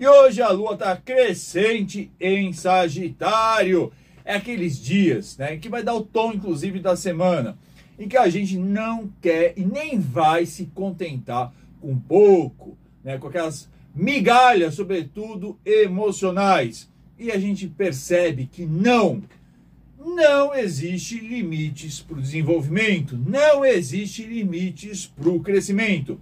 E hoje a lua está crescente em Sagitário. É aqueles dias, né, que vai dar o tom, inclusive, da semana, em que a gente não quer e nem vai se contentar com pouco, né, com aquelas migalhas, sobretudo emocionais. E a gente percebe que não, não existe limites para o desenvolvimento, não existe limites para o crescimento,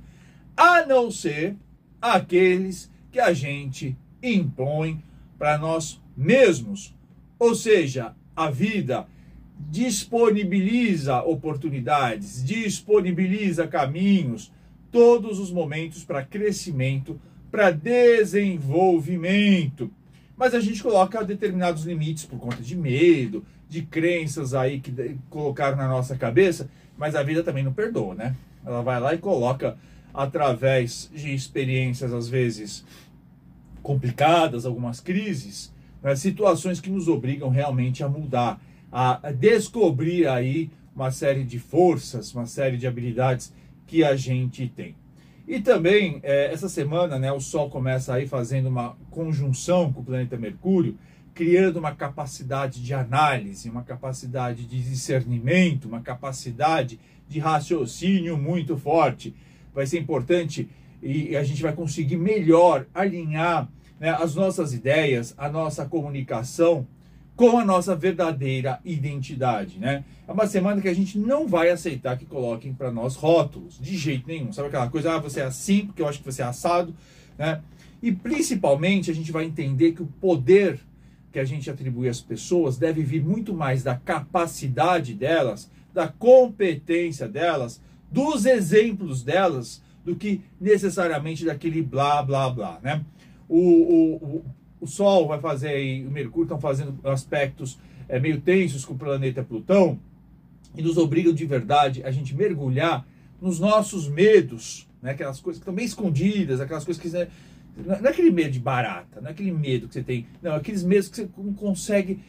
a não ser aqueles que a gente impõe para nós mesmos. Ou seja, a vida disponibiliza oportunidades, disponibiliza caminhos, todos os momentos para crescimento, para desenvolvimento. Mas a gente coloca determinados limites por conta de medo, de crenças aí que colocaram na nossa cabeça, mas a vida também não perdoa, né? Ela vai lá e coloca através de experiências às vezes complicadas, algumas crises, né, situações que nos obrigam realmente a mudar, a descobrir aí uma série de forças, uma série de habilidades que a gente tem. E também, é, essa semana, né, o Sol começa aí fazendo uma conjunção com o planeta Mercúrio, criando uma capacidade de análise, uma capacidade de discernimento, uma capacidade de raciocínio muito forte. Vai ser importante e a gente vai conseguir melhor alinhar né, as nossas ideias, a nossa comunicação com a nossa verdadeira identidade, né? É uma semana que a gente não vai aceitar que coloquem para nós rótulos, de jeito nenhum. Sabe aquela coisa, ah, você é assim, porque eu acho que você é assado, né? E principalmente a gente vai entender que o poder que a gente atribui às pessoas deve vir muito mais da capacidade delas, da competência delas, dos exemplos delas, do que necessariamente daquele blá blá blá, né? O, o, o, o Sol vai fazer e o Mercúrio estão fazendo aspectos é, meio tensos com o planeta Plutão e nos obrigam de verdade a gente mergulhar nos nossos medos, né? aquelas coisas que estão bem escondidas, aquelas coisas que você, não é aquele medo de barata, não é aquele medo que você tem, não, aqueles medos que você não consegue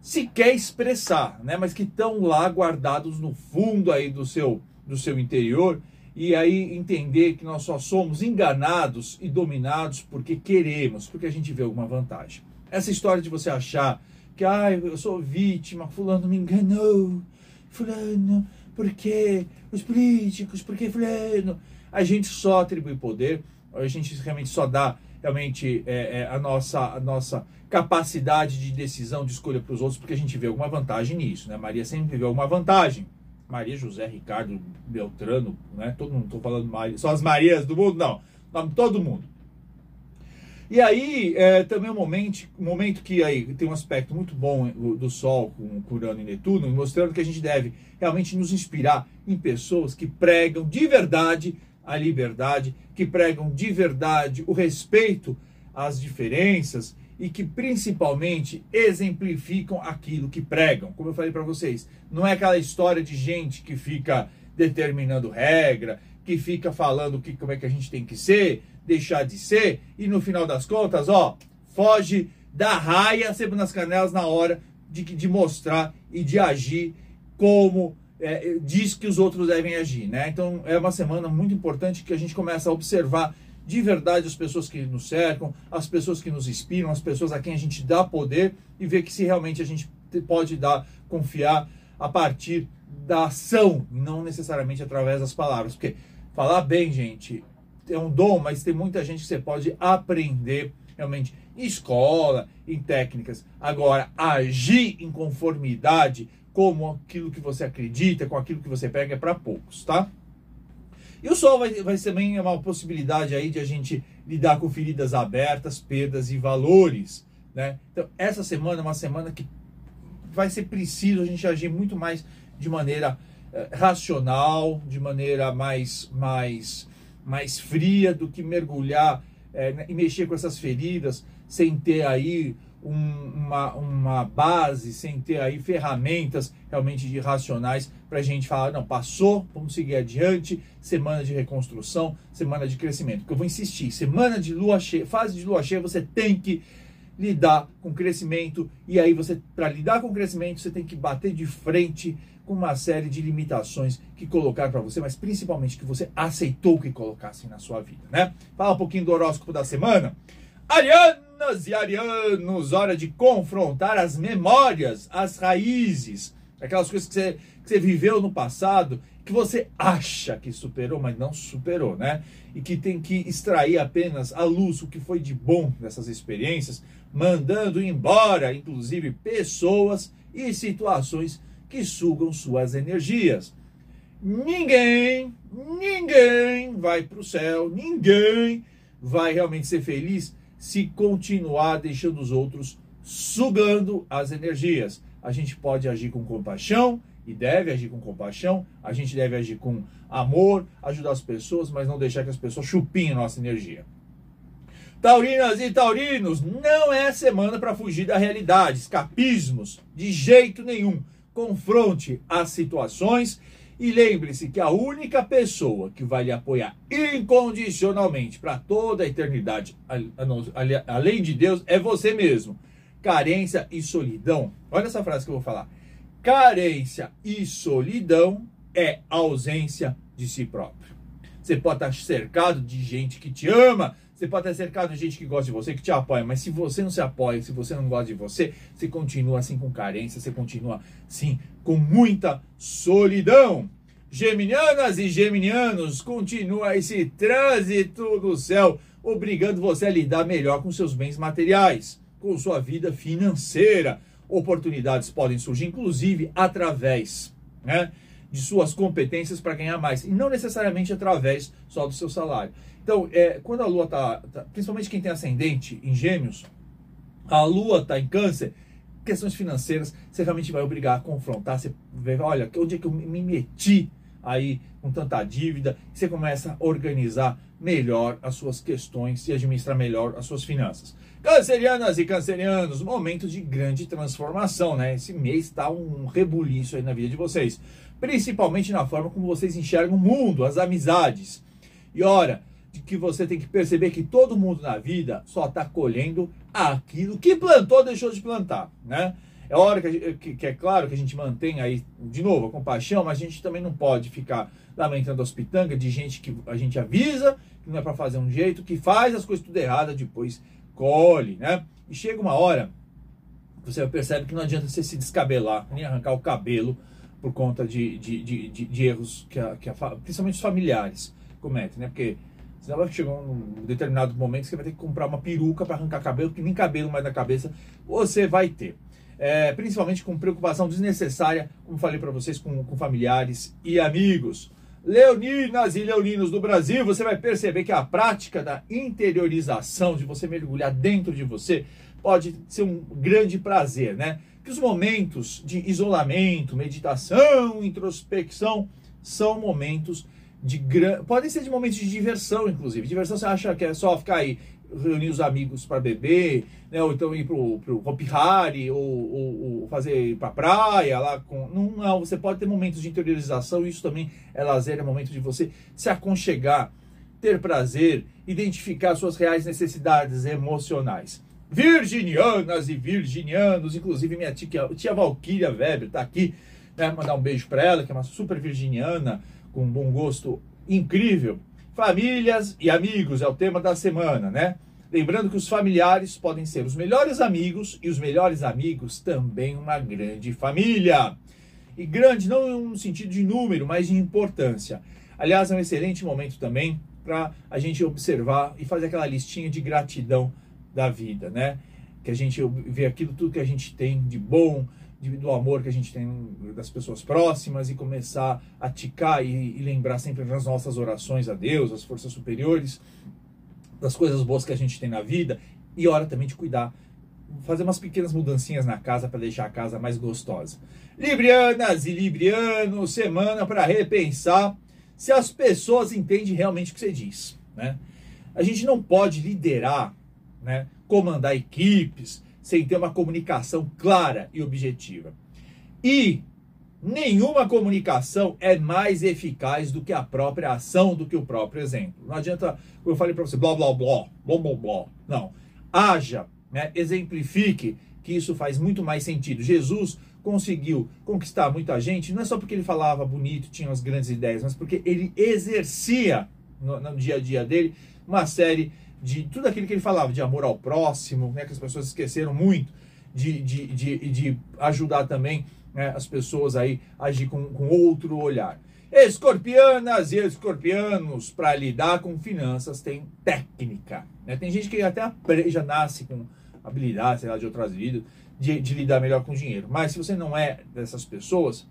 sequer expressar, né? mas que estão lá guardados no fundo aí do seu, do seu interior e aí entender que nós só somos enganados e dominados porque queremos, porque a gente vê alguma vantagem. Essa história de você achar que ah, eu sou vítima, fulano me enganou, fulano, porque os políticos, porque fulano, a gente só atribui poder, a gente realmente só dá realmente é, é, a, nossa, a nossa capacidade de decisão, de escolha para os outros, porque a gente vê alguma vantagem nisso, né? Maria sempre vê alguma vantagem. Maria José Ricardo Beltrano, né? Todo mundo, estou falando Maria, só as Marias do mundo, não, todo mundo. E aí, é, também um momento, momento que aí tem um aspecto muito bom do Sol com, com Urano e Netuno, mostrando que a gente deve realmente nos inspirar em pessoas que pregam de verdade a liberdade, que pregam de verdade o respeito às diferenças e que principalmente exemplificam aquilo que pregam. Como eu falei para vocês, não é aquela história de gente que fica determinando regra, que fica falando que como é que a gente tem que ser, deixar de ser e no final das contas, ó, foge da raia sempre nas canelas na hora de, de mostrar e de agir como é, diz que os outros devem agir, né? Então é uma semana muito importante que a gente começa a observar de verdade as pessoas que nos cercam, as pessoas que nos inspiram, as pessoas a quem a gente dá poder e ver que se realmente a gente pode dar, confiar a partir da ação, não necessariamente através das palavras. Porque falar bem, gente, é um dom, mas tem muita gente que você pode aprender realmente em escola, em técnicas. Agora, agir em conformidade como aquilo que você acredita, com aquilo que você pega, é para poucos, tá? E o sol vai, vai também uma possibilidade aí de a gente lidar com feridas abertas, perdas e valores. Né? Então, essa semana é uma semana que vai ser preciso a gente agir muito mais de maneira eh, racional, de maneira mais, mais, mais fria do que mergulhar eh, e mexer com essas feridas sem ter aí um, uma, uma base, sem ter aí ferramentas realmente de racionais para a gente falar, não, passou, vamos seguir adiante, semana de reconstrução, semana de crescimento. Porque eu vou insistir, semana de lua cheia, fase de lua cheia, você tem que lidar com crescimento e aí você, para lidar com crescimento, você tem que bater de frente com uma série de limitações que colocaram para você, mas principalmente que você aceitou que colocassem na sua vida, né? Fala um pouquinho do horóscopo da semana. Arianas e arianos, hora de confrontar as memórias, as raízes, aquelas coisas que você, que você viveu no passado, que você acha que superou, mas não superou, né? E que tem que extrair apenas a luz, o que foi de bom dessas experiências, mandando embora, inclusive, pessoas e situações que sugam suas energias. Ninguém, ninguém vai para o céu, ninguém vai realmente ser feliz se continuar deixando os outros sugando as energias. A gente pode agir com compaixão e deve agir com compaixão, a gente deve agir com amor, ajudar as pessoas, mas não deixar que as pessoas chupinhem nossa energia. Taurinas e taurinos, não é semana para fugir da realidade, escapismos, de jeito nenhum. Confronte as situações e lembre-se que a única pessoa que vai lhe apoiar incondicionalmente para toda a eternidade, além de Deus, é você mesmo. Carência e solidão. Olha essa frase que eu vou falar. Carência e solidão é ausência de si próprio. Você pode estar cercado de gente que te ama, você pode estar cercado de gente que gosta de você, que te apoia, mas se você não se apoia, se você não gosta de você, você continua assim com carência, você continua assim com muita solidão. Geminianas e geminianos, continua esse trânsito do céu, obrigando você a lidar melhor com seus bens materiais, com sua vida financeira. Oportunidades podem surgir, inclusive através né, de suas competências para ganhar mais, e não necessariamente através só do seu salário. Então, é, quando a Lua está, tá, principalmente quem tem ascendente em gêmeos, a Lua está em câncer, questões financeiras, você realmente vai obrigar a confrontar, você vê, olha, onde é que eu me meti aí com tanta dívida, você começa a organizar melhor as suas questões e administrar melhor as suas finanças. Cancerianas e cancerianos, momento de grande transformação, né? Esse mês está um rebuliço aí na vida de vocês, principalmente na forma como vocês enxergam o mundo, as amizades. E ora, de que você tem que perceber que todo mundo na vida só está colhendo aquilo que plantou, deixou de plantar, né? É hora que, que, que, é claro que a gente mantém aí, de novo, a compaixão, mas a gente também não pode ficar lamentando as pitangas de gente que a gente avisa que não é para fazer um jeito, que faz as coisas tudo errado, depois colhe, né? E chega uma hora você percebe que não adianta você se descabelar, nem arrancar o cabelo por conta de, de, de, de, de erros que, a, que a, principalmente os familiares cometem, né? Porque Senão vai chegar um determinado momento que você vai ter que comprar uma peruca para arrancar cabelo, que nem cabelo mais na cabeça você vai ter. É, principalmente com preocupação desnecessária, como falei para vocês, com, com familiares e amigos. Leoninas e leoninos do Brasil, você vai perceber que a prática da interiorização, de você mergulhar dentro de você, pode ser um grande prazer, né? Que os momentos de isolamento, meditação, introspecção são momentos de gran... podem ser de momentos de diversão, inclusive. Diversão você acha que é só ficar aí, reunir os amigos para beber, né? Ou então ir pro, pro Hopi Hari, ou, ou, ou, fazer ir pra praia lá com. Não, não, você pode ter momentos de interiorização, isso também é lazer, é momento de você se aconchegar, ter prazer, identificar suas reais necessidades emocionais. Virginianas e virginianos, inclusive minha tia, tia Valquíria Weber tá aqui, né? Mandar um beijo para ela, que é uma super virginiana com bom gosto incrível. Famílias e amigos é o tema da semana, né? Lembrando que os familiares podem ser os melhores amigos e os melhores amigos também uma grande família. E grande não no sentido de número, mas de importância. Aliás, é um excelente momento também para a gente observar e fazer aquela listinha de gratidão da vida, né? Que a gente vê aquilo tudo que a gente tem de bom, do amor que a gente tem das pessoas próximas e começar a ticar e, e lembrar sempre nas nossas orações a Deus, às forças superiores, das coisas boas que a gente tem na vida e hora também de cuidar, fazer umas pequenas mudancinhas na casa para deixar a casa mais gostosa. Librianas e Librianos, semana para repensar se as pessoas entendem realmente o que você diz, né? A gente não pode liderar, né, comandar equipes, sem ter uma comunicação clara e objetiva. E nenhuma comunicação é mais eficaz do que a própria ação, do que o próprio exemplo. Não adianta, eu falei para você, blá, blá, blá, blá, blá, blá. Não. Haja, né? exemplifique que isso faz muito mais sentido. Jesus conseguiu conquistar muita gente, não é só porque ele falava bonito, tinha as grandes ideias, mas porque ele exercia no, no dia a dia dele uma série de tudo aquilo que ele falava, de amor ao próximo, né, que as pessoas esqueceram muito, de, de, de, de ajudar também né, as pessoas aí a agir com, com outro olhar. Escorpianas e escorpianos, para lidar com finanças, tem técnica. Né? Tem gente que até já nasce com habilidade, sei lá, de outras vidas, de, de lidar melhor com dinheiro. Mas se você não é dessas pessoas,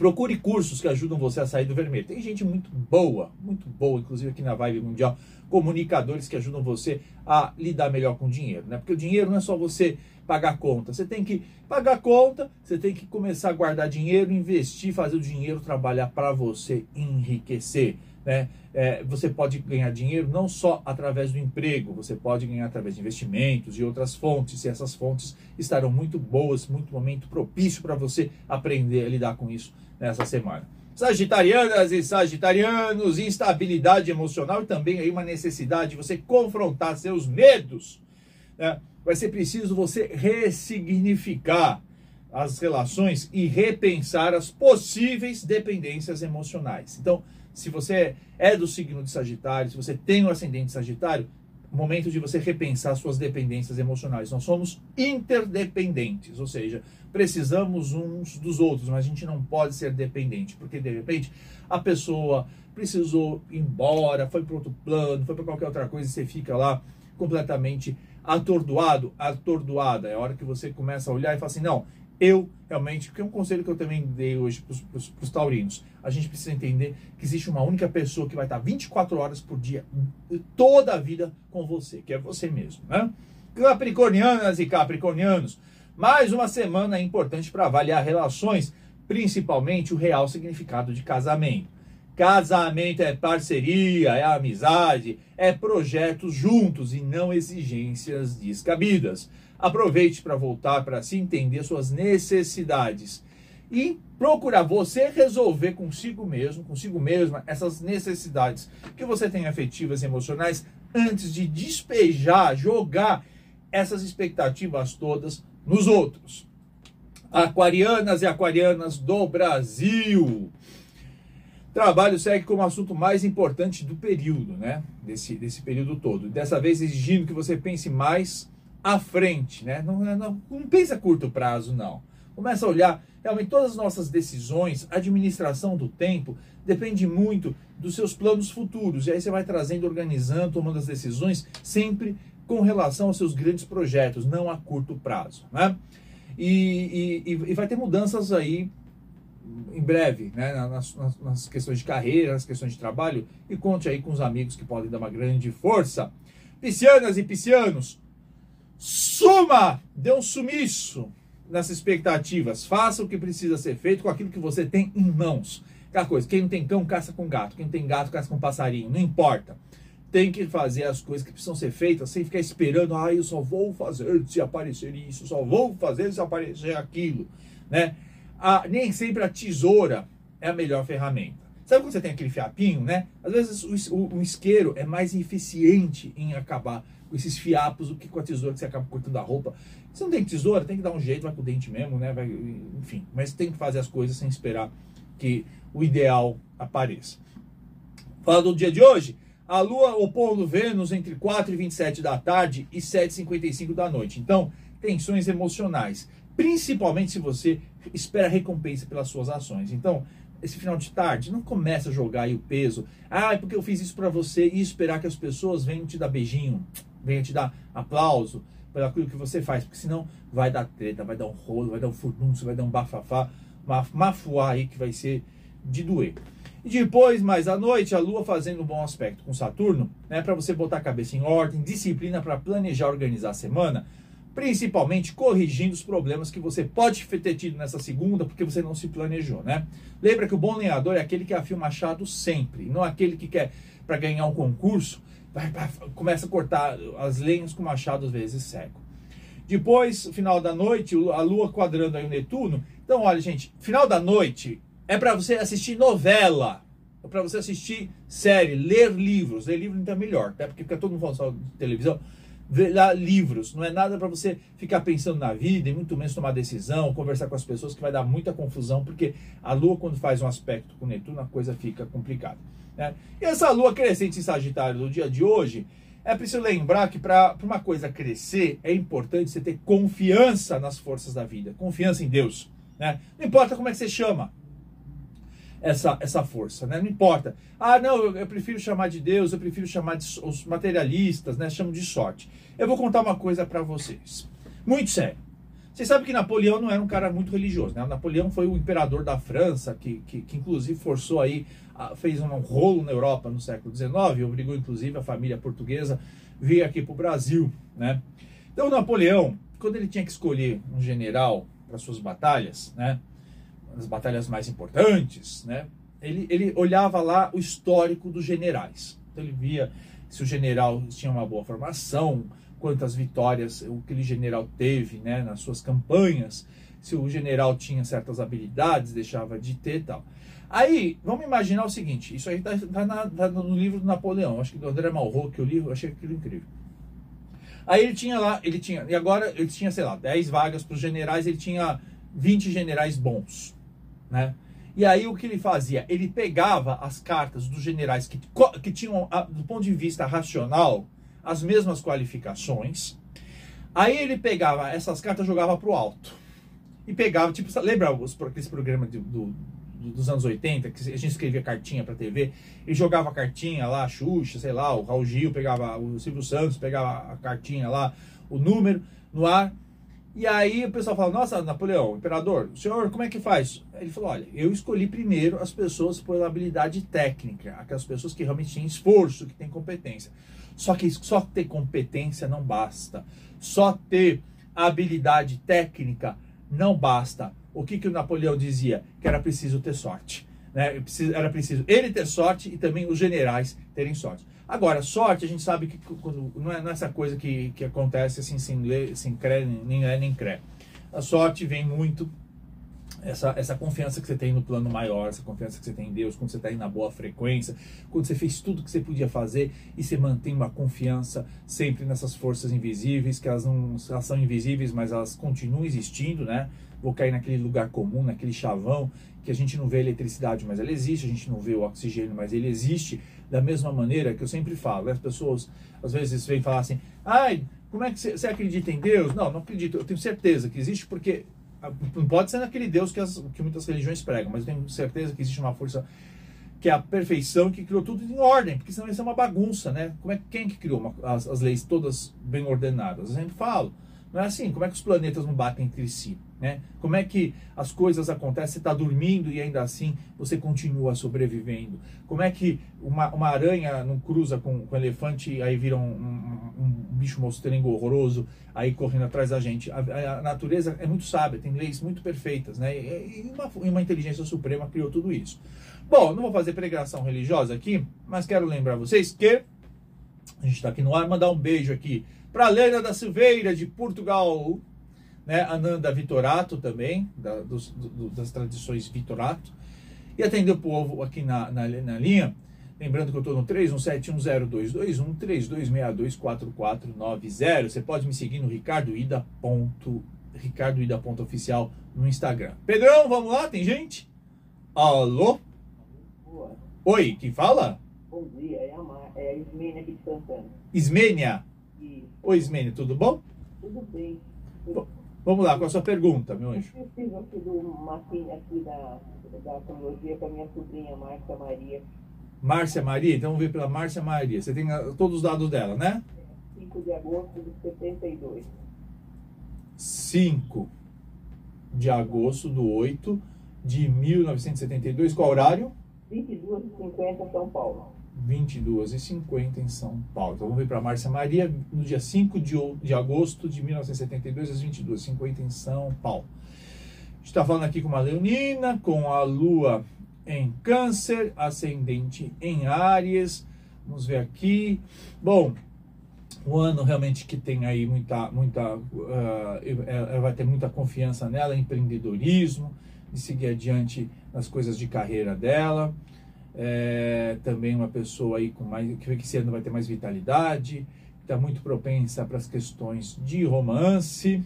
procure cursos que ajudam você a sair do vermelho. Tem gente muito boa, muito boa, inclusive aqui na Vibe Mundial, comunicadores que ajudam você a lidar melhor com o dinheiro, né? Porque o dinheiro não é só você pagar conta, você tem que pagar conta, você tem que começar a guardar dinheiro, investir, fazer o dinheiro trabalhar para você enriquecer. Né? É, você pode ganhar dinheiro não só através do emprego, você pode ganhar através de investimentos e outras fontes, e essas fontes estarão muito boas, muito momento propício para você aprender a lidar com isso nessa semana. Sagitarianas e sagitarianos, instabilidade emocional e também aí uma necessidade de você confrontar seus medos. Né? Vai ser preciso você ressignificar as relações e repensar as possíveis dependências emocionais. Então, se você é do signo de Sagitário, se você tem o um ascendente Sagitário, momento de você repensar suas dependências emocionais. Nós somos interdependentes, ou seja, precisamos uns dos outros, mas a gente não pode ser dependente, porque de repente a pessoa precisou ir embora, foi para outro plano, foi para qualquer outra coisa e você fica lá completamente atordoado, atordoada. É a hora que você começa a olhar e fala assim: não, eu realmente, que é um conselho que eu também dei hoje para os taurinos, a gente precisa entender que existe uma única pessoa que vai estar 24 horas por dia, toda a vida com você, que é você mesmo, né? Capricornianas e capricornianos, mais uma semana importante para avaliar relações, principalmente o real significado de casamento. Casamento é parceria, é amizade, é projetos juntos e não exigências descabidas. Aproveite para voltar para se entender suas necessidades e procurar você resolver consigo mesmo, consigo mesma, essas necessidades que você tem afetivas e emocionais antes de despejar, jogar essas expectativas todas nos outros. Aquarianas e aquarianas do Brasil. Trabalho segue como assunto mais importante do período, né? Desse, desse período todo. Dessa vez exigindo que você pense mais à frente, né? Não, não, não pense a curto prazo, não. Começa a olhar realmente todas as nossas decisões, administração do tempo, depende muito dos seus planos futuros. E aí você vai trazendo, organizando, tomando as decisões sempre com relação aos seus grandes projetos, não a curto prazo, né? E, e, e vai ter mudanças aí em breve, né, nas, nas, nas, questões de carreira, nas questões de trabalho, e conte aí com os amigos que podem dar uma grande força. Piscianas e piscianos, suma, dê um sumiço nessas expectativas, faça o que precisa ser feito com aquilo que você tem em mãos. Aquela coisa, quem não tem cão, caça com gato, quem tem gato, caça com passarinho, não importa. Tem que fazer as coisas que precisam ser feitas sem ficar esperando, ah, eu só vou fazer se aparecer isso, só vou fazer se aparecer aquilo, né? nem sempre a tesoura é a melhor ferramenta. Sabe quando você tem aquele fiapinho, né? Às vezes o, o, o isqueiro é mais eficiente em acabar com esses fiapos do que com a tesoura que você acaba cortando a roupa. Se não tem tesoura, tem que dar um jeito, vai com o dente mesmo, né? Vai, enfim, mas tem que fazer as coisas sem esperar que o ideal apareça. Fala do dia de hoje. A Lua opondo Vênus entre 4 e 27 da tarde e 7 e 55 da noite. Então, tensões emocionais. Principalmente se você espera recompensa pelas suas ações. Então, esse final de tarde, não começa a jogar aí o peso. Ah, é porque eu fiz isso para você e esperar que as pessoas venham te dar beijinho, venham te dar aplauso pelo que você faz, porque senão vai dar treta, vai dar um rolo, vai dar um furdunço, vai dar um bafafá, uma mafuá aí que vai ser de doer. E depois, mais à noite, a Lua fazendo um bom aspecto com Saturno, né, para você botar a cabeça em ordem, disciplina para planejar, organizar a semana principalmente corrigindo os problemas que você pode ter tido nessa segunda porque você não se planejou, né? Lembra que o bom lenhador é aquele que afia o machado sempre, não aquele que quer para ganhar um concurso, vai, vai, começa a cortar as lenhas com machado às vezes cego. Depois, final da noite, a lua quadrando aí o Netuno. Então, olha, gente, final da noite é para você assistir novela, é para você assistir série, ler livros. Ler livro então é melhor, até porque fica todo mundo falando só de televisão livros, não é nada para você ficar pensando na vida e muito menos tomar decisão, conversar com as pessoas que vai dar muita confusão, porque a Lua quando faz um aspecto com Netuno a coisa fica complicada. Né? E essa Lua crescente em Sagitário do dia de hoje É preciso lembrar que para uma coisa crescer é importante você ter confiança nas forças da vida, confiança em Deus. Né? Não importa como é que você chama essa, essa força, né? Não importa. Ah, não, eu, eu prefiro chamar de Deus, eu prefiro chamar de os materialistas, né? Chamo de sorte. Eu vou contar uma coisa para vocês, muito sério. Vocês sabem que Napoleão não era um cara muito religioso, né? Napoleão foi o imperador da França, que, que, que inclusive forçou aí, fez um rolo na Europa no século XIX, obrigou inclusive a família portuguesa a vir aqui para o Brasil, né? Então Napoleão, quando ele tinha que escolher um general para suas batalhas, né? As batalhas mais importantes, né? Ele, ele olhava lá o histórico dos generais. Então ele via se o general tinha uma boa formação, quantas vitórias aquele general teve né, nas suas campanhas, se o general tinha certas habilidades, deixava de ter tal. Aí, vamos imaginar o seguinte, isso aí está tá tá no livro do Napoleão, acho que do André Malraux, que eu li, eu achei aquilo incrível. Aí ele tinha lá, ele tinha, e agora ele tinha, sei lá, 10 vagas para os generais, ele tinha 20 generais bons, né? E aí o que ele fazia? Ele pegava as cartas dos generais que, que tinham, do ponto de vista racional, as mesmas qualificações. Aí ele pegava essas cartas jogava para o alto. E pegava, tipo, lembra os, aqueles programas do, do, dos anos 80, que a gente escrevia cartinha para TV, e jogava cartinha lá, a Xuxa, sei lá, o Raul Gil pegava, o Silvio Santos pegava a cartinha lá, o número no ar. E aí o pessoal fala, nossa, Napoleão, imperador, senhor como é que faz? Ele falou, olha, eu escolhi primeiro as pessoas pela habilidade técnica, aquelas pessoas que realmente têm esforço, que têm competência. Só que só ter competência não basta. Só ter habilidade técnica não basta. O que, que o Napoleão dizia? Que era preciso ter sorte. Né? Era preciso ele ter sorte e também os generais terem sorte. Agora, sorte, a gente sabe que quando, não, é, não é essa coisa que, que acontece assim, sem ler, sem crer, nem é nem crê. A sorte vem muito essa, essa confiança que você tem no plano maior, essa confiança que você tem em Deus, quando você está aí na boa frequência, quando você fez tudo que você podia fazer e você mantém uma confiança sempre nessas forças invisíveis, que elas não elas são invisíveis, mas elas continuam existindo, né? Vou cair naquele lugar comum, naquele chavão, que a gente não vê a eletricidade, mas ela existe, a gente não vê o oxigênio, mas ele existe. Da mesma maneira que eu sempre falo, né? as pessoas às vezes vêm falar assim, ai, como é que você, acredita em Deus? Não, não acredito, eu tenho certeza que existe porque não pode ser naquele Deus que, as, que muitas religiões pregam, mas eu tenho certeza que existe uma força que é a perfeição que criou tudo em ordem, porque senão isso é uma bagunça, né? Como é quem que criou uma, as, as leis todas bem ordenadas? Eu sempre falo, não é assim. Como é que os planetas não batem entre si? Né? Como é que as coisas acontecem? Você está dormindo e ainda assim você continua sobrevivendo. Como é que uma, uma aranha não cruza com, com um elefante e aí vira um, um, um, bicho mostrengo horroroso aí correndo atrás da gente? A, a, natureza é muito sábia, tem leis muito perfeitas, né? E, e, uma, uma inteligência suprema criou tudo isso. Bom, não vou fazer pregação religiosa aqui, mas quero lembrar vocês que a gente está aqui no ar, mandar um beijo aqui para Lena da Silveira, de Portugal. Né? Ananda Vitorato também, da, dos, do, das tradições Vitorato. E atender o povo aqui na, na, na linha. Lembrando que eu estou no 31710221, 32624490. Você pode me seguir no Ricardo Ida. Ricardo Ida. Oficial no Instagram. Pedrão, vamos lá? Tem gente? Alô? Boa. Oi, quem fala? Bom dia, é a, Mar... é a Ismênia aqui de Santana. Ismênia? Oi, Ismênia, tudo bom? Tudo bem. Vamos lá, com a sua pergunta, meu anjo. Eu preciso aqui do mapinha aqui da, da astrologia para minha sobrinha Márcia Maria. Márcia Maria? Então vamos ver pela Márcia Maria. Você tem ah, todos os dados dela, né? 5 de agosto de 72. 5 de agosto do 8 de 1972. Qual horário? 22h50 São Paulo. 22h50 em São Paulo. Então vamos ver para Márcia Maria, no dia 5 de, de agosto de 1972, às 22h50 em São Paulo. Está falando aqui com uma leonina, com a lua em câncer, ascendente em Áries. Vamos ver aqui. Bom, o ano realmente que tem aí muita, muita, uh, ela vai ter muita confiança nela, empreendedorismo, de seguir adiante nas coisas de carreira dela é, também uma pessoa aí com mais que esse ano vai ter mais vitalidade, está muito propensa para as questões de romance.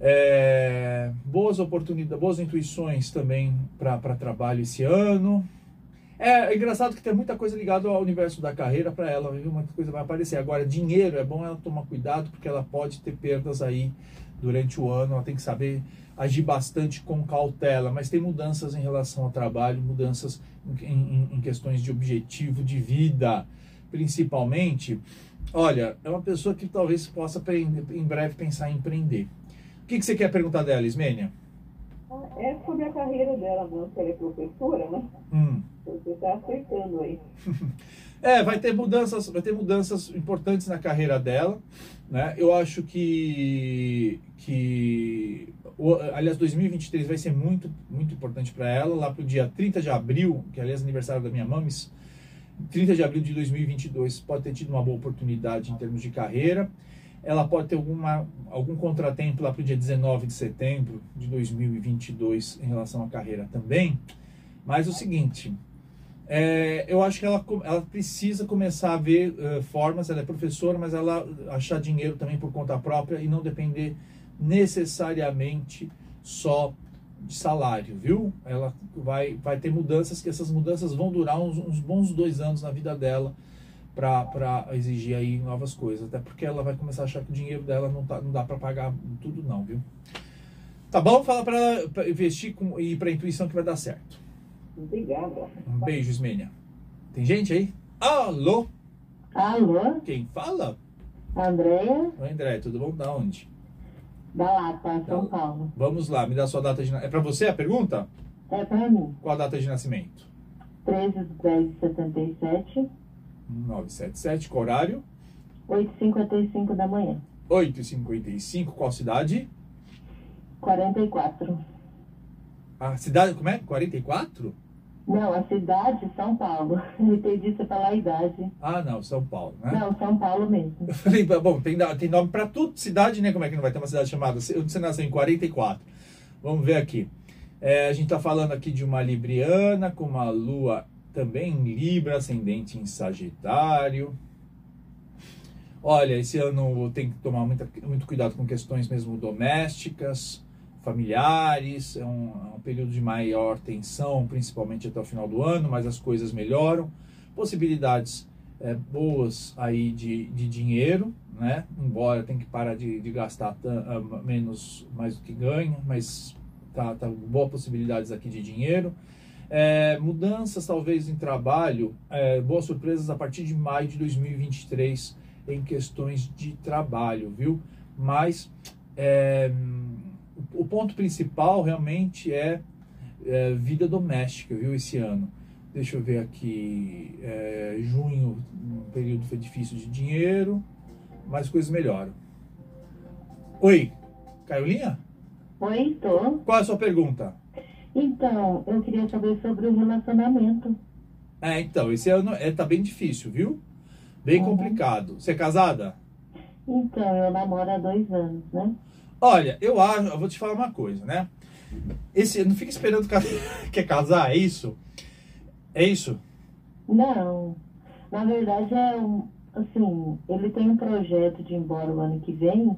É, boas oportunidades, boas intuições também para trabalho esse ano. É, é engraçado que tem muita coisa ligada ao universo da carreira para ela, viu? Muita coisa vai aparecer. Agora, dinheiro é bom ela tomar cuidado porque ela pode ter perdas aí durante o ano. Ela tem que saber agir bastante com cautela, mas tem mudanças em relação ao trabalho, mudanças em, em, em questões de objetivo de vida, principalmente. Olha, é uma pessoa que talvez possa em breve pensar em empreender. O que, que você quer perguntar dela, Ismênia? É sobre a carreira dela, não, que ela é professora, né? Hum. Você está acertando aí. é, vai ter mudanças, vai ter mudanças importantes na carreira dela, né? Eu acho que que aliás 2023 vai ser muito muito importante para ela, lá pro dia 30 de abril, que aliás é aniversário da minha mames. 30 de abril de 2022 pode ter tido uma boa oportunidade em termos de carreira ela pode ter alguma, algum contratempo lá para o dia 19 de setembro de 2022 em relação à carreira também. Mas o seguinte, é, eu acho que ela, ela precisa começar a ver uh, formas, ela é professora, mas ela achar dinheiro também por conta própria e não depender necessariamente só de salário, viu? Ela vai, vai ter mudanças, que essas mudanças vão durar uns, uns bons dois anos na vida dela para exigir aí novas coisas. Até porque ela vai começar a achar que o dinheiro dela não, tá, não dá para pagar tudo não, viu? Tá bom? Fala para investir com, e para intuição que vai dar certo. Obrigada. Um beijo, Ismênia. Tem gente aí? Alô? Alô? Quem fala? Andréia. Oi, André, tudo bom? Da onde? Da Lapa, São da... Paulo. Vamos lá, me dá sua data de... É para você a pergunta? É para mim. Qual a data de nascimento? 13 de 10 de 77. 977, qual horário? 8h55 da manhã. 8h55, qual cidade? 44. A cidade, como é? 44? Não, a cidade, São Paulo. Entendi você falar a idade. Ah, não, São Paulo, né? Não, São Paulo mesmo. Eu falei, bom, tem, tem nome para tudo, cidade, né? Como é que não vai ter uma cidade chamada? Você nasceu em 44. Vamos ver aqui. É, a gente está falando aqui de uma libriana com uma lua também em Libra, ascendente em Sagitário. Olha, esse ano tem que tomar muita, muito cuidado com questões mesmo domésticas, familiares. É um, é um, período de maior tensão, principalmente até o final do ano, mas as coisas melhoram. Possibilidades é, boas aí de, de dinheiro, né? Embora tem que parar de, de gastar uh, menos mais do que ganha, mas tá, tá boas possibilidades aqui de dinheiro. É, mudanças talvez em trabalho, é, boas surpresas a partir de maio de 2023 em questões de trabalho, viu? Mas é, o ponto principal realmente é, é, vida doméstica, viu? Esse ano. Deixa eu ver aqui, é, junho, um período foi difícil de dinheiro, mas coisas melhoram. Oi, Caiolinha? Oi, tô. Qual é a sua pergunta? Então, eu queria saber sobre o relacionamento. É, então, esse ano é, tá bem difícil, viu? Bem uhum. complicado. Você é casada? Então, eu namoro há dois anos, né? Olha, eu acho, eu vou te falar uma coisa, né? Esse, não fica esperando que quer casar, é isso? É isso? Não. Na verdade, é um, assim, ele tem um projeto de ir embora o ano que vem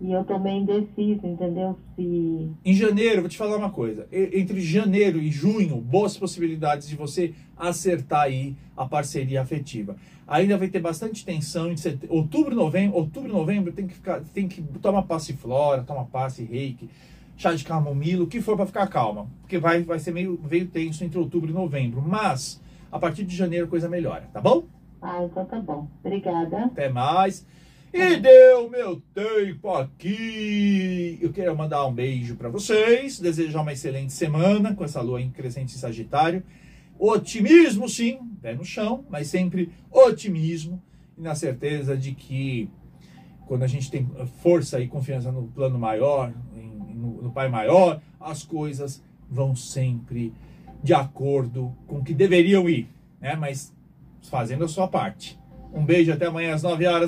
e eu tô meio indeciso, entendeu? Se. Em janeiro, vou te falar uma coisa. Entre janeiro e junho, boas possibilidades de você acertar aí a parceria afetiva. Ainda vai ter bastante tensão em setembro, outubro, novembro. Outubro, novembro tem que ficar, tem que tomar passe flora, tomar passe reiki, chá de camomila, o que for para ficar calma, porque vai, vai ser meio, meio tenso entre outubro e novembro. Mas a partir de janeiro a coisa melhora, tá bom? Ah, então tá bom. Obrigada. Até mais. E deu meu tempo aqui. Eu quero mandar um beijo para vocês, desejar uma excelente semana com essa lua em crescente em Sagitário. Otimismo, sim, pé no chão, mas sempre otimismo e na certeza de que quando a gente tem força e confiança no plano maior, no, no Pai maior, as coisas vão sempre de acordo com o que deveriam ir, né? Mas fazendo a sua parte. Um beijo até amanhã às 9 horas.